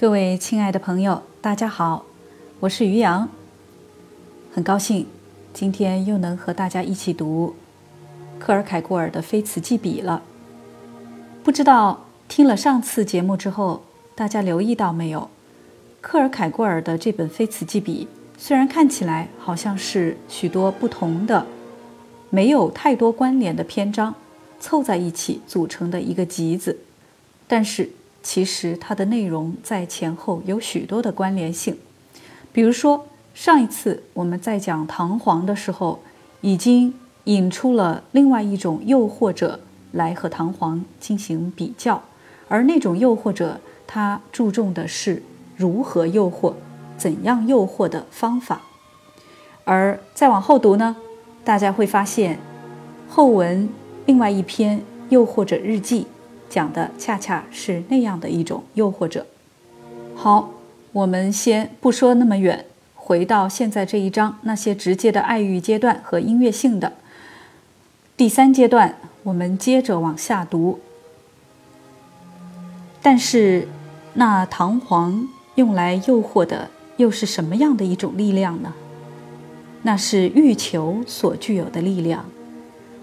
各位亲爱的朋友，大家好，我是于洋。很高兴今天又能和大家一起读克尔凯郭尔的《非此即彼》了。不知道听了上次节目之后，大家留意到没有？克尔凯郭尔的这本《非此即彼》，虽然看起来好像是许多不同的、没有太多关联的篇章凑在一起组成的一个集子，但是其实它的内容在前后有许多的关联性。比如说，上一次我们在讲唐璜的时候，已经引出了另外一种诱惑者来和唐璜进行比较，而那种诱惑者，他注重的是。如何诱惑？怎样诱惑的方法？而再往后读呢？大家会发现，后文另外一篇《诱惑者日记》讲的恰恰是那样的一种诱惑者。好，我们先不说那么远，回到现在这一章那些直接的爱欲阶段和音乐性的第三阶段，我们接着往下读。但是那唐璜。用来诱惑的又是什么样的一种力量呢？那是欲求所具有的力量，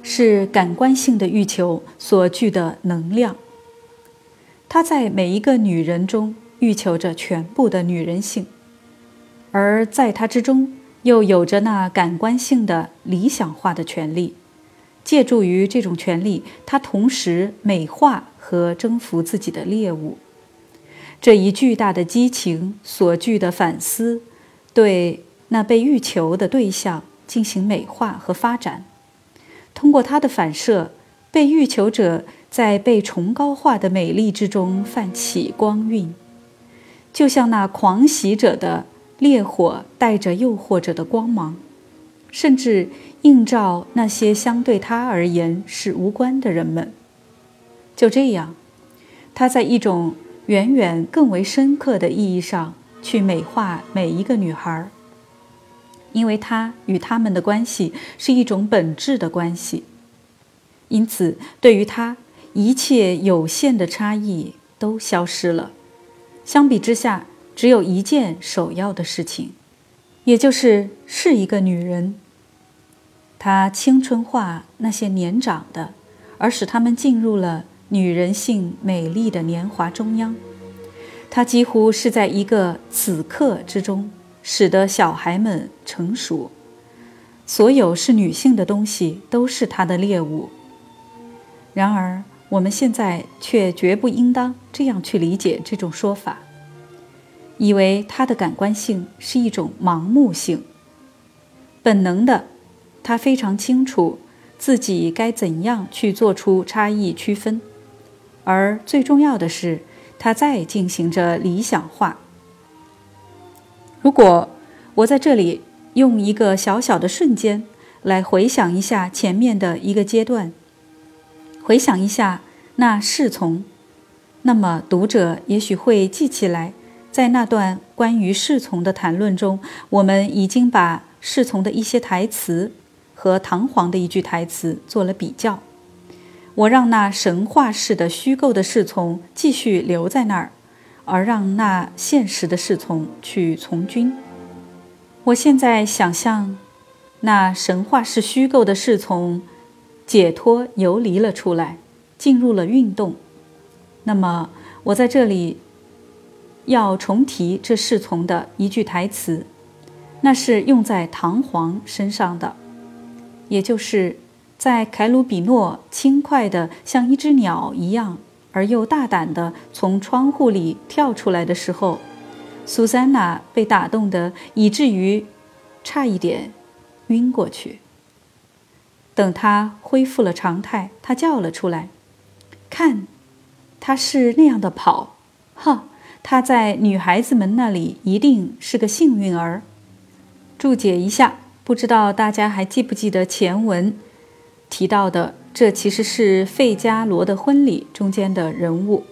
是感官性的欲求所具的能量。他在每一个女人中欲求着全部的女人性，而在他之中又有着那感官性的理想化的权利。借助于这种权利，他同时美化和征服自己的猎物。这一巨大的激情所具的反思，对那被欲求的对象进行美化和发展。通过它的反射，被欲求者在被崇高化的美丽之中泛起光晕，就像那狂喜者的烈火带着诱惑者的光芒，甚至映照那些相对他而言是无关的人们。就这样，他在一种。远远更为深刻的意义上去美化每一个女孩，因为她与他们的关系是一种本质的关系，因此对于她一切有限的差异都消失了。相比之下，只有一件首要的事情，也就是是一个女人。她青春化那些年长的，而使他们进入了。女人性美丽的年华中央，她几乎是在一个此刻之中，使得小孩们成熟。所有是女性的东西都是她的猎物。然而，我们现在却绝不应当这样去理解这种说法，以为她的感官性是一种盲目性、本能的。她非常清楚自己该怎样去做出差异区分。而最重要的是，他在进行着理想化。如果我在这里用一个小小的瞬间来回想一下前面的一个阶段，回想一下那侍从，那么读者也许会记起来，在那段关于侍从的谈论中，我们已经把侍从的一些台词和唐璜的一句台词做了比较。我让那神话式的虚构的侍从继续留在那儿，而让那现实的侍从去从军。我现在想象，那神话式虚构的侍从解脱游离了出来，进入了运动。那么，我在这里要重提这侍从的一句台词，那是用在唐璜身上的，也就是。在凯鲁比诺轻快的像一只鸟一样，而又大胆的从窗户里跳出来的时候，苏珊娜被打动的以至于差一点晕过去。等他恢复了常态，他叫了出来：“看，他是那样的跑，哈！他在女孩子们那里一定是个幸运儿。”注解一下，不知道大家还记不记得前文？提到的，这其实是费加罗的婚礼中间的人物，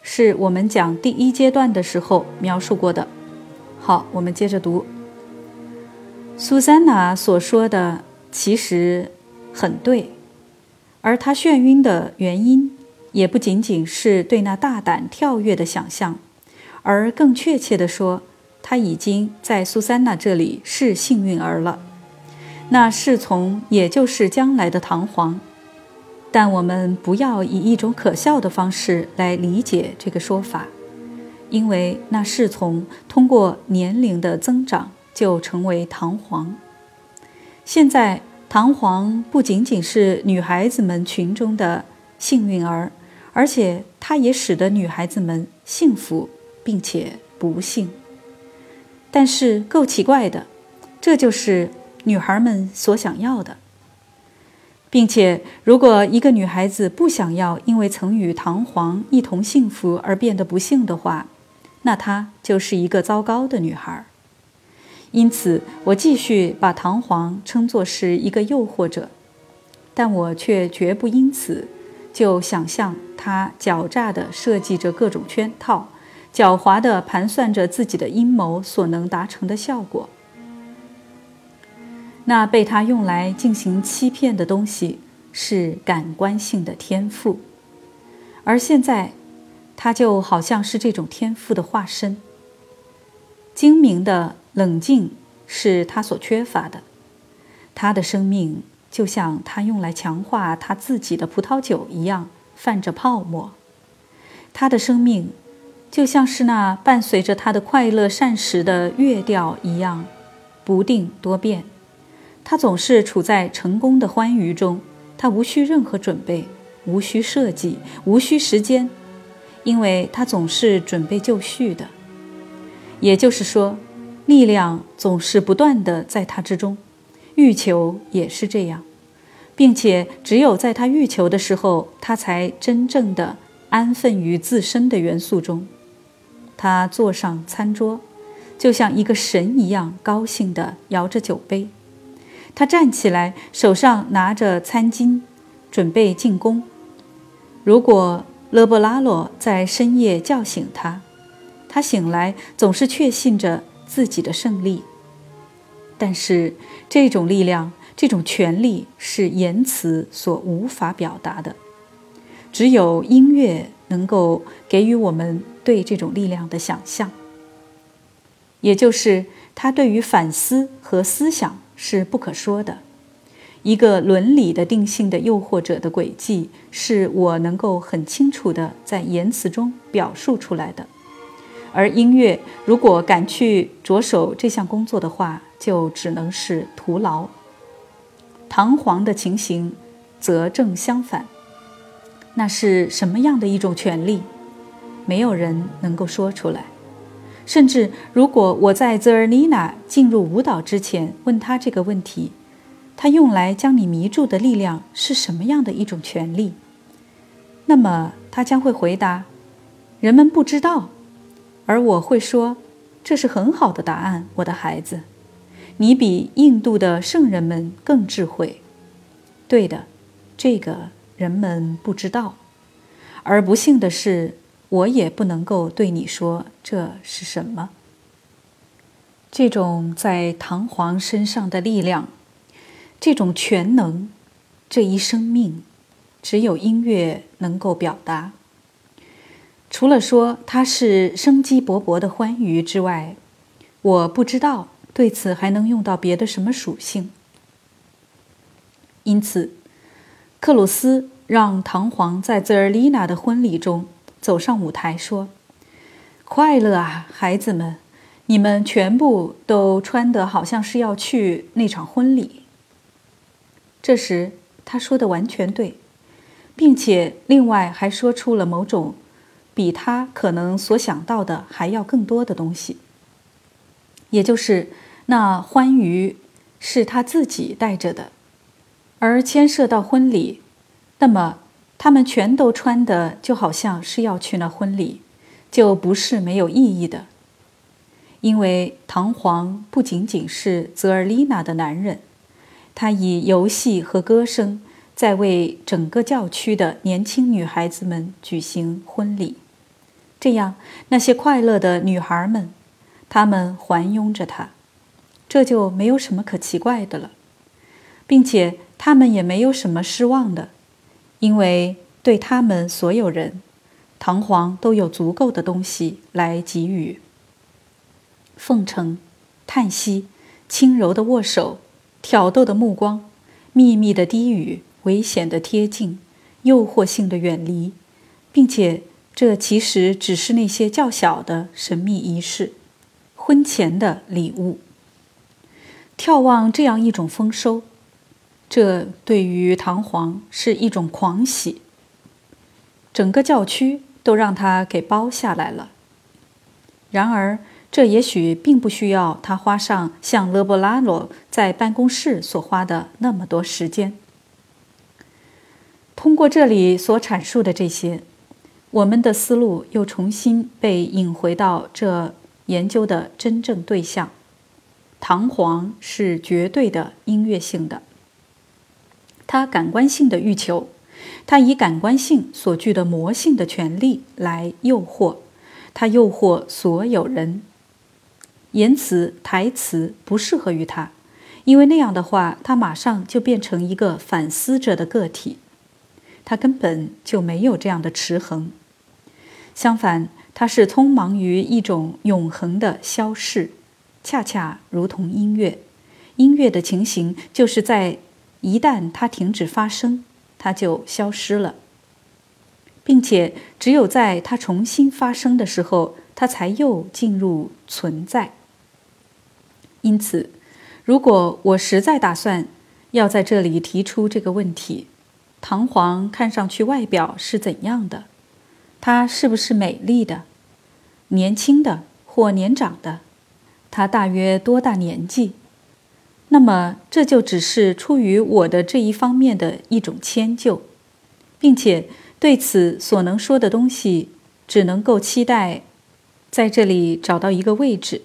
是我们讲第一阶段的时候描述过的。好，我们接着读。苏珊娜所说的其实很对，而她眩晕的原因，也不仅仅是对那大胆跳跃的想象，而更确切地说，他已经在苏珊娜这里是幸运儿了。那侍从也就是将来的唐皇。但我们不要以一种可笑的方式来理解这个说法，因为那侍从通过年龄的增长就成为唐皇。现在，唐皇不仅仅是女孩子们群中的幸运儿，而且它也使得女孩子们幸福并且不幸。但是够奇怪的，这就是女孩们所想要的。并且，如果一个女孩子不想要因为曾与唐皇一同幸福而变得不幸的话，那她就是一个糟糕的女孩。因此，我继续把唐皇称作是一个诱惑者，但我却绝不因此就想象他狡诈地设计着各种圈套，狡猾地盘算着自己的阴谋所能达成的效果。那被他用来进行欺骗的东西是感官性的天赋，而现在，他就好像是这种天赋的化身。精明的冷静是他所缺乏的，他的生命就像他用来强化他自己的葡萄酒一样泛着泡沫，他的生命就像是那伴随着他的快乐膳食的乐调一样不定多变。他总是处在成功的欢愉中，他无需任何准备，无需设计，无需时间，因为他总是准备就绪的。也就是说，力量总是不断的在他之中，欲求也是这样，并且只有在他欲求的时候，他才真正的安分于自身的元素中。他坐上餐桌，就像一个神一样高兴地摇着酒杯。他站起来，手上拿着餐巾，准备进攻。如果勒布拉洛在深夜叫醒他，他醒来总是确信着自己的胜利。但是这种力量、这种权力是言辞所无法表达的，只有音乐能够给予我们对这种力量的想象，也就是他对于反思和思想。是不可说的，一个伦理的定性的诱惑者的轨迹，是我能够很清楚的在言辞中表述出来的。而音乐如果敢去着手这项工作的话，就只能是徒劳。堂皇的情形则正相反。那是什么样的一种权利？没有人能够说出来。甚至，如果我在泽尔妮娜进入舞蹈之前问他这个问题，他用来将你迷住的力量是什么样的一种权利？那么他将会回答：“人们不知道。”而我会说：“这是很好的答案，我的孩子，你比印度的圣人们更智慧。”对的，这个人们不知道。而不幸的是。我也不能够对你说这是什么。这种在唐皇身上的力量，这种全能，这一生命，只有音乐能够表达。除了说它是生机勃勃的欢愉之外，我不知道对此还能用到别的什么属性。因此，克鲁斯让唐皇在泽尔丽娜的婚礼中。走上舞台说：“快乐啊，孩子们，你们全部都穿得好像是要去那场婚礼。”这时他说的完全对，并且另外还说出了某种比他可能所想到的还要更多的东西，也就是那欢愉是他自己带着的，而牵涉到婚礼，那么。他们全都穿的就好像是要去那婚礼，就不是没有意义的。因为唐皇不仅仅是泽尔丽娜的男人，他以游戏和歌声在为整个教区的年轻女孩子们举行婚礼。这样，那些快乐的女孩们，她们环拥着他，这就没有什么可奇怪的了，并且她们也没有什么失望的。因为对他们所有人，唐璜都有足够的东西来给予。奉承、叹息、轻柔的握手、挑逗的目光、秘密的低语、危险的贴近、诱惑性的远离，并且这其实只是那些较小的神秘仪式，婚前的礼物。眺望这样一种丰收，这对于唐璜是一种狂喜。整个教区都让他给包下来了。然而。这也许并不需要他花上像勒布拉罗在办公室所花的那么多时间。通过这里所阐述的这些，我们的思路又重新被引回到这研究的真正对象。唐璜是绝对的音乐性的，他感官性的欲求，他以感官性所具的魔性的权利来诱惑，他诱惑所有人。言辞、台词不适合于他，因为那样的话，他马上就变成一个反思者的个体，他根本就没有这样的持衡。相反，他是匆忙于一种永恒的消逝，恰恰如同音乐。音乐的情形就是在一旦它停止发生，它就消失了，并且只有在它重新发生的时候，它才又进入存在。因此，如果我实在打算要在这里提出这个问题，唐璜看上去外表是怎样的？她是不是美丽的、年轻的或年长的？她大约多大年纪？那么，这就只是出于我的这一方面的一种迁就，并且对此所能说的东西，只能够期待在这里找到一个位置。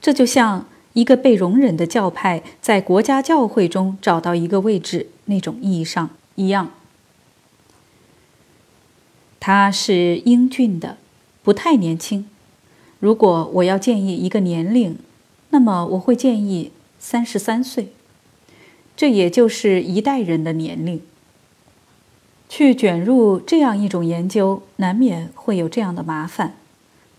这就像……一个被容忍的教派在国家教会中找到一个位置，那种意义上一样。他是英俊的，不太年轻。如果我要建议一个年龄，那么我会建议三十三岁。这也就是一代人的年龄。去卷入这样一种研究，难免会有这样的麻烦。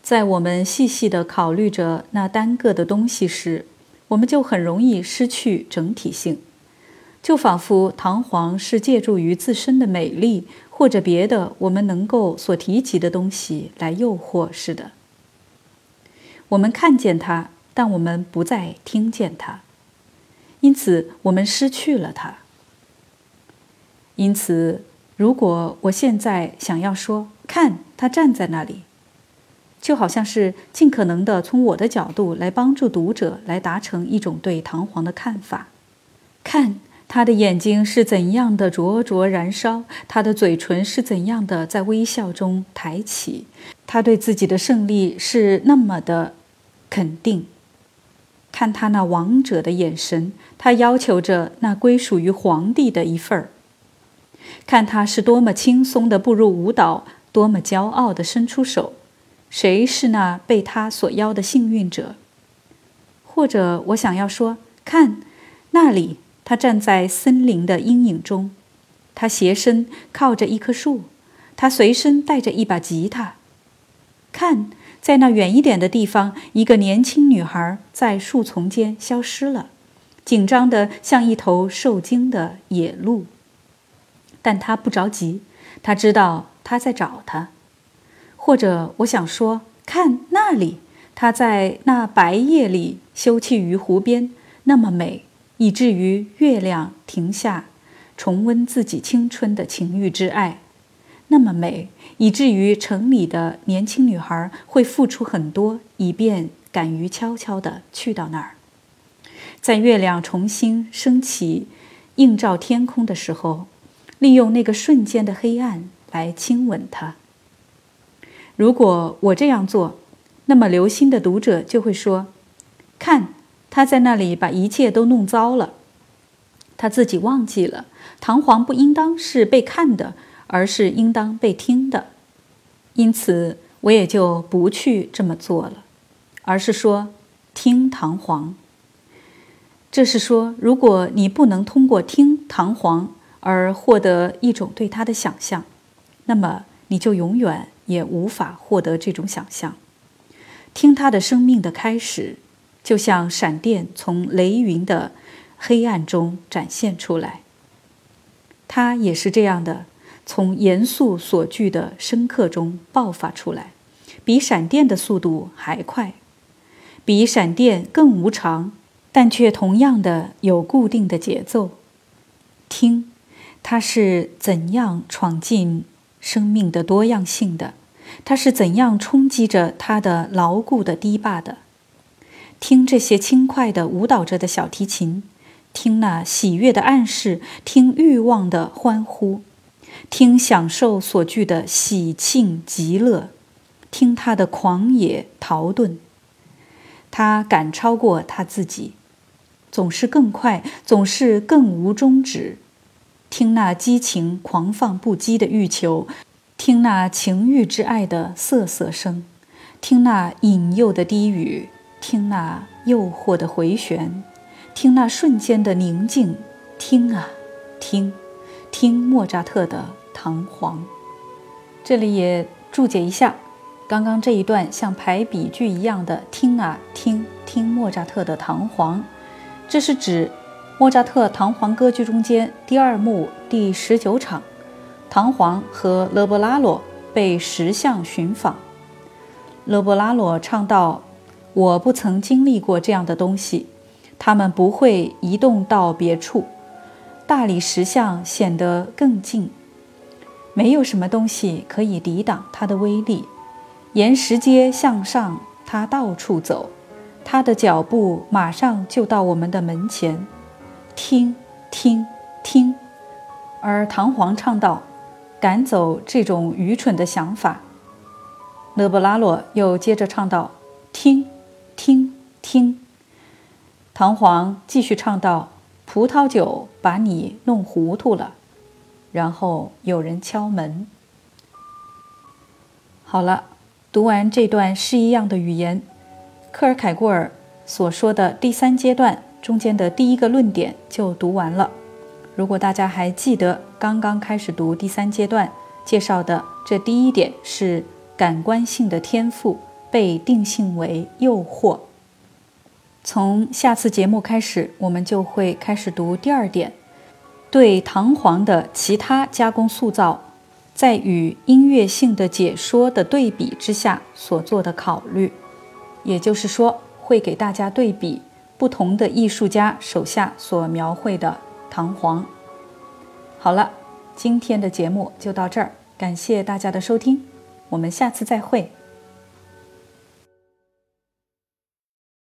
在我们细细地考虑着那单个的东西时，我们就很容易失去整体性，就仿佛唐璜是借助于自身的美丽或者别的我们能够所提及的东西来诱惑似的。我们看见它，但我们不再听见它，因此我们失去了它。因此，如果我现在想要说，看他站在那里。就好像是尽可能的从我的角度来帮助读者来达成一种对唐璜的看法。看他的眼睛是怎样的灼灼燃烧，他的嘴唇是怎样的在微笑中抬起，他对自己的胜利是那么的肯定。看他那王者的眼神，他要求着那归属于皇帝的一份儿。看他是多么轻松的步入舞蹈，多么骄傲的伸出手。谁是那被他所邀的幸运者？或者我想要说，看，那里他站在森林的阴影中，他斜身靠着一棵树，他随身带着一把吉他。看，在那远一点的地方，一个年轻女孩在树丛间消失了，紧张的像一头受惊的野鹿。但她不着急，她知道他在找她。或者我想说，看那里，她在那白夜里休憩于湖边，那么美，以至于月亮停下，重温自己青春的情欲之爱；那么美，以至于城里的年轻女孩会付出很多，以便敢于悄悄地去到那儿，在月亮重新升起、映照天空的时候，利用那个瞬间的黑暗来亲吻她。如果我这样做，那么留心的读者就会说：“看，他在那里把一切都弄糟了。他自己忘记了，唐璜不应当是被看的，而是应当被听的。因此，我也就不去这么做了，而是说听唐璜。这是说，如果你不能通过听唐璜而获得一种对他的想象，那么你就永远。”也无法获得这种想象。听他的生命的开始，就像闪电从雷云的黑暗中展现出来。他也是这样的，从严肃所具的深刻中爆发出来，比闪电的速度还快，比闪电更无常，但却同样的有固定的节奏。听，它是怎样闯进生命的多样性的？它是怎样冲击着它的牢固的堤坝的？听这些轻快的舞蹈着的小提琴，听那喜悦的暗示，听欲望的欢呼，听享受所具的喜庆极乐，听他的狂野逃遁。他赶超过他自己，总是更快，总是更无终止。听那激情狂放不羁的欲求。听那情欲之爱的瑟瑟声，听那引诱的低语，听那诱惑的回旋，听那瞬间的宁静，听啊，听，听莫扎特的《唐璜》。这里也注解一下，刚刚这一段像排比句一样的“听啊，听，听莫扎特的《唐璜》”，这是指莫扎特《唐璜》歌剧中间第二幕第十九场。唐璜和勒布拉罗被石像寻访，勒布拉罗唱道：“我不曾经历过这样的东西，他们不会移动到别处。大理石像显得更近，没有什么东西可以抵挡它的威力。沿石阶向上，它到处走，它的脚步马上就到我们的门前。听，听，听。”而唐璜唱道。赶走这种愚蠢的想法，勒布拉洛又接着唱道：“听，听，听。”唐璜继续唱道：“葡萄酒把你弄糊涂了。”然后有人敲门。好了，读完这段诗一样的语言，克尔凯郭尔所说的第三阶段中间的第一个论点就读完了。如果大家还记得刚刚开始读第三阶段介绍的，这第一点是感官性的天赋被定性为诱惑。从下次节目开始，我们就会开始读第二点，对唐璜的其他加工塑造，在与音乐性的解说的对比之下所做的考虑，也就是说，会给大家对比不同的艺术家手下所描绘的。唐璜，好了，今天的节目就到这儿，感谢大家的收听，我们下次再会。